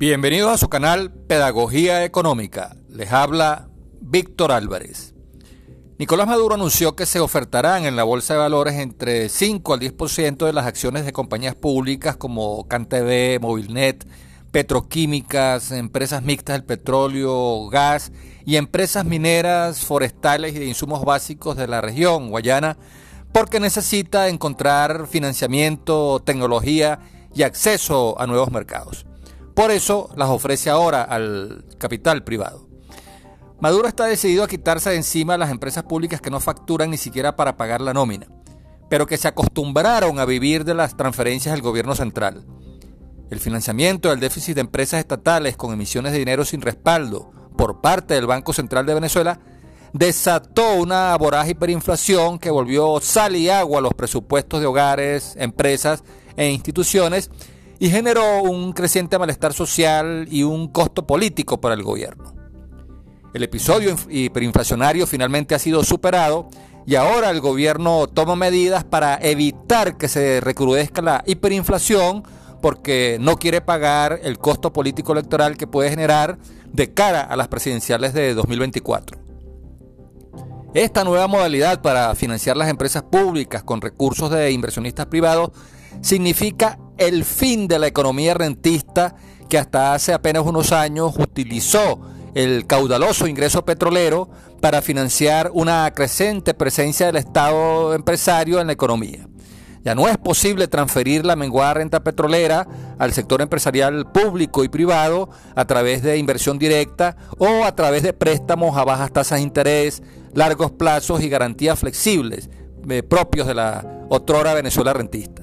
Bienvenidos a su canal Pedagogía Económica. Les habla Víctor Álvarez. Nicolás Maduro anunció que se ofertarán en la Bolsa de Valores entre 5 al 10% de las acciones de compañías públicas como CanTV, Movilnet, petroquímicas, empresas mixtas del petróleo, gas y empresas mineras, forestales y de insumos básicos de la región guayana, porque necesita encontrar financiamiento, tecnología y acceso a nuevos mercados. Por eso las ofrece ahora al capital privado. Maduro está decidido a quitarse de encima a las empresas públicas que no facturan ni siquiera para pagar la nómina, pero que se acostumbraron a vivir de las transferencias del gobierno central. El financiamiento del déficit de empresas estatales con emisiones de dinero sin respaldo por parte del Banco Central de Venezuela desató una voraz hiperinflación que volvió sal y agua a los presupuestos de hogares, empresas e instituciones y generó un creciente malestar social y un costo político para el gobierno. El episodio hiperinflacionario finalmente ha sido superado y ahora el gobierno toma medidas para evitar que se recrudezca la hiperinflación porque no quiere pagar el costo político electoral que puede generar de cara a las presidenciales de 2024. Esta nueva modalidad para financiar las empresas públicas con recursos de inversionistas privados significa el fin de la economía rentista que hasta hace apenas unos años utilizó el caudaloso ingreso petrolero para financiar una creciente presencia del Estado empresario en la economía. Ya no es posible transferir la menguada renta petrolera al sector empresarial público y privado a través de inversión directa o a través de préstamos a bajas tasas de interés, largos plazos y garantías flexibles eh, propios de la otrora Venezuela rentista.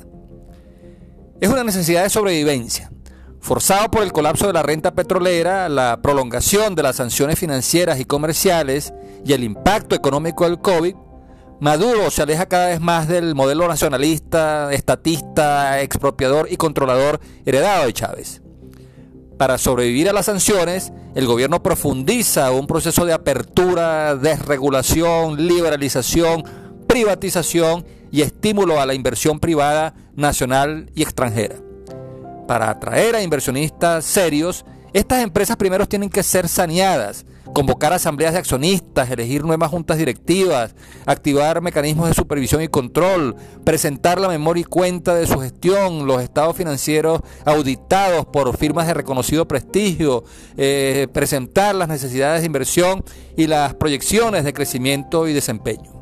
Es una necesidad de sobrevivencia. Forzado por el colapso de la renta petrolera, la prolongación de las sanciones financieras y comerciales y el impacto económico del COVID, Maduro se aleja cada vez más del modelo nacionalista, estatista, expropiador y controlador heredado de Chávez. Para sobrevivir a las sanciones, el gobierno profundiza un proceso de apertura, desregulación, liberalización, privatización y estímulo a la inversión privada nacional y extranjera. Para atraer a inversionistas serios, estas empresas primero tienen que ser saneadas, convocar asambleas de accionistas, elegir nuevas juntas directivas, activar mecanismos de supervisión y control, presentar la memoria y cuenta de su gestión, los estados financieros auditados por firmas de reconocido prestigio, eh, presentar las necesidades de inversión y las proyecciones de crecimiento y desempeño.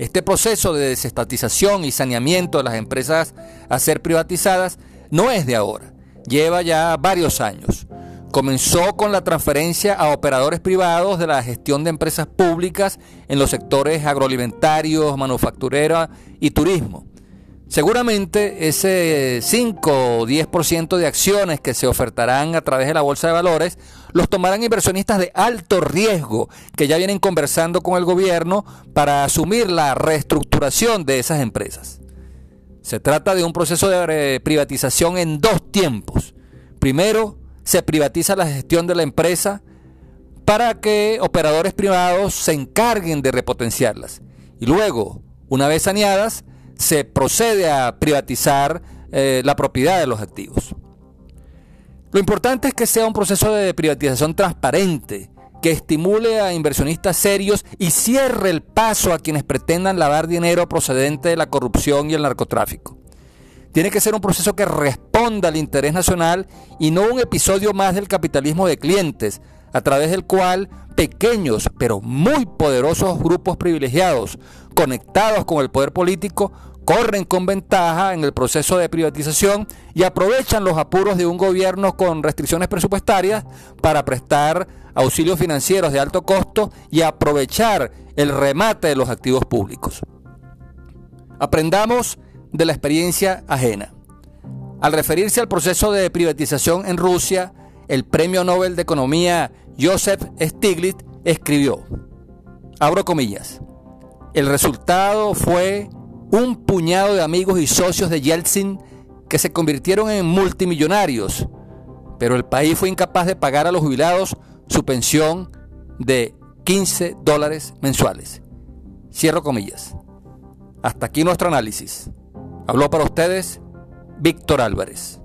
Este proceso de desestatización y saneamiento de las empresas a ser privatizadas no es de ahora, lleva ya varios años. Comenzó con la transferencia a operadores privados de la gestión de empresas públicas en los sectores agroalimentarios, manufacturera y turismo. Seguramente ese 5 o 10% de acciones que se ofertarán a través de la bolsa de valores los tomarán inversionistas de alto riesgo que ya vienen conversando con el gobierno para asumir la reestructuración de esas empresas. Se trata de un proceso de privatización en dos tiempos. Primero, se privatiza la gestión de la empresa para que operadores privados se encarguen de repotenciarlas. Y luego, una vez saneadas, se procede a privatizar eh, la propiedad de los activos. Lo importante es que sea un proceso de privatización transparente, que estimule a inversionistas serios y cierre el paso a quienes pretendan lavar dinero procedente de la corrupción y el narcotráfico. Tiene que ser un proceso que responda al interés nacional y no un episodio más del capitalismo de clientes, a través del cual pequeños pero muy poderosos grupos privilegiados conectados con el poder político corren con ventaja en el proceso de privatización y aprovechan los apuros de un gobierno con restricciones presupuestarias para prestar auxilios financieros de alto costo y aprovechar el remate de los activos públicos. Aprendamos de la experiencia ajena. Al referirse al proceso de privatización en Rusia, el premio Nobel de Economía Joseph Stiglitz escribió, abro comillas, el resultado fue un puñado de amigos y socios de Yeltsin que se convirtieron en multimillonarios, pero el país fue incapaz de pagar a los jubilados su pensión de 15 dólares mensuales. Cierro comillas. Hasta aquí nuestro análisis. Habló para ustedes Víctor Álvarez.